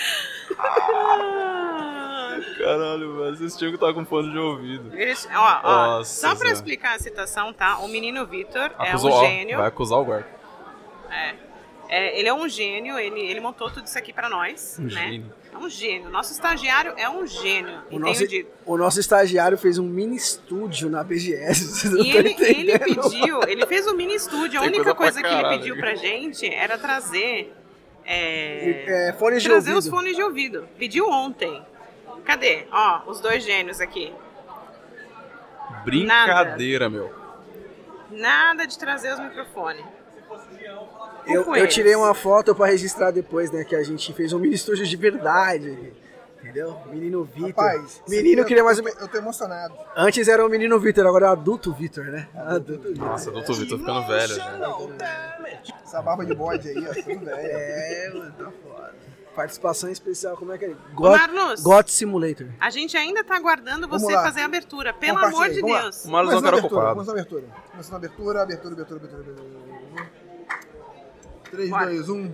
Caralho, velho. Vocês tinham que estar com fone de ouvido. eles, ó, ó, Nossa, só pra Zé. explicar a situação, tá? O menino Vitor é um ó, gênio. Vai acusar o guarda. É, ele é um gênio, ele, ele montou tudo isso aqui pra nós, Um né? gênio. É um gênio. Nosso estagiário é um gênio. O nosso, o nosso estagiário fez um mini estúdio na BGS. [LAUGHS] E ele, ele pediu, ele fez um mini estúdio. A Tem única coisa coisa que ele caralho. pediu pra gente era trazer. É, É, fones de trazer ouvido. os fones de ouvido. Pediu ontem. Cadê? Ó, os dois gênios aqui. Brincadeira, meu. Nada de trazer os microfones. Eu, eu tirei uma foto pra registrar depois, né? Que a gente fez um mini estúdio de verdade. Entendeu? Menino Vitor. Rapaz, Menino queria mais menos. Eu tô emocionado. Antes era o menino Vitor, agora é o adulto Vitor, né? Adulto Vitor. Nossa, doutor Vitor ficando velho já. Essa barba de bode aí, ó, tudo velho. É, mano, tá foda. Participação especial, como é que é? God, Marlos, God Simulator. a gente ainda tá aguardando você fazer a abertura. Pelo amor de vamos lá. Deus. O Marlos um a abertura, ocupado. Começando a abertura. Começando a abertura, abertura, abertura, abertura. abertura. 3, Bora. 2, 1.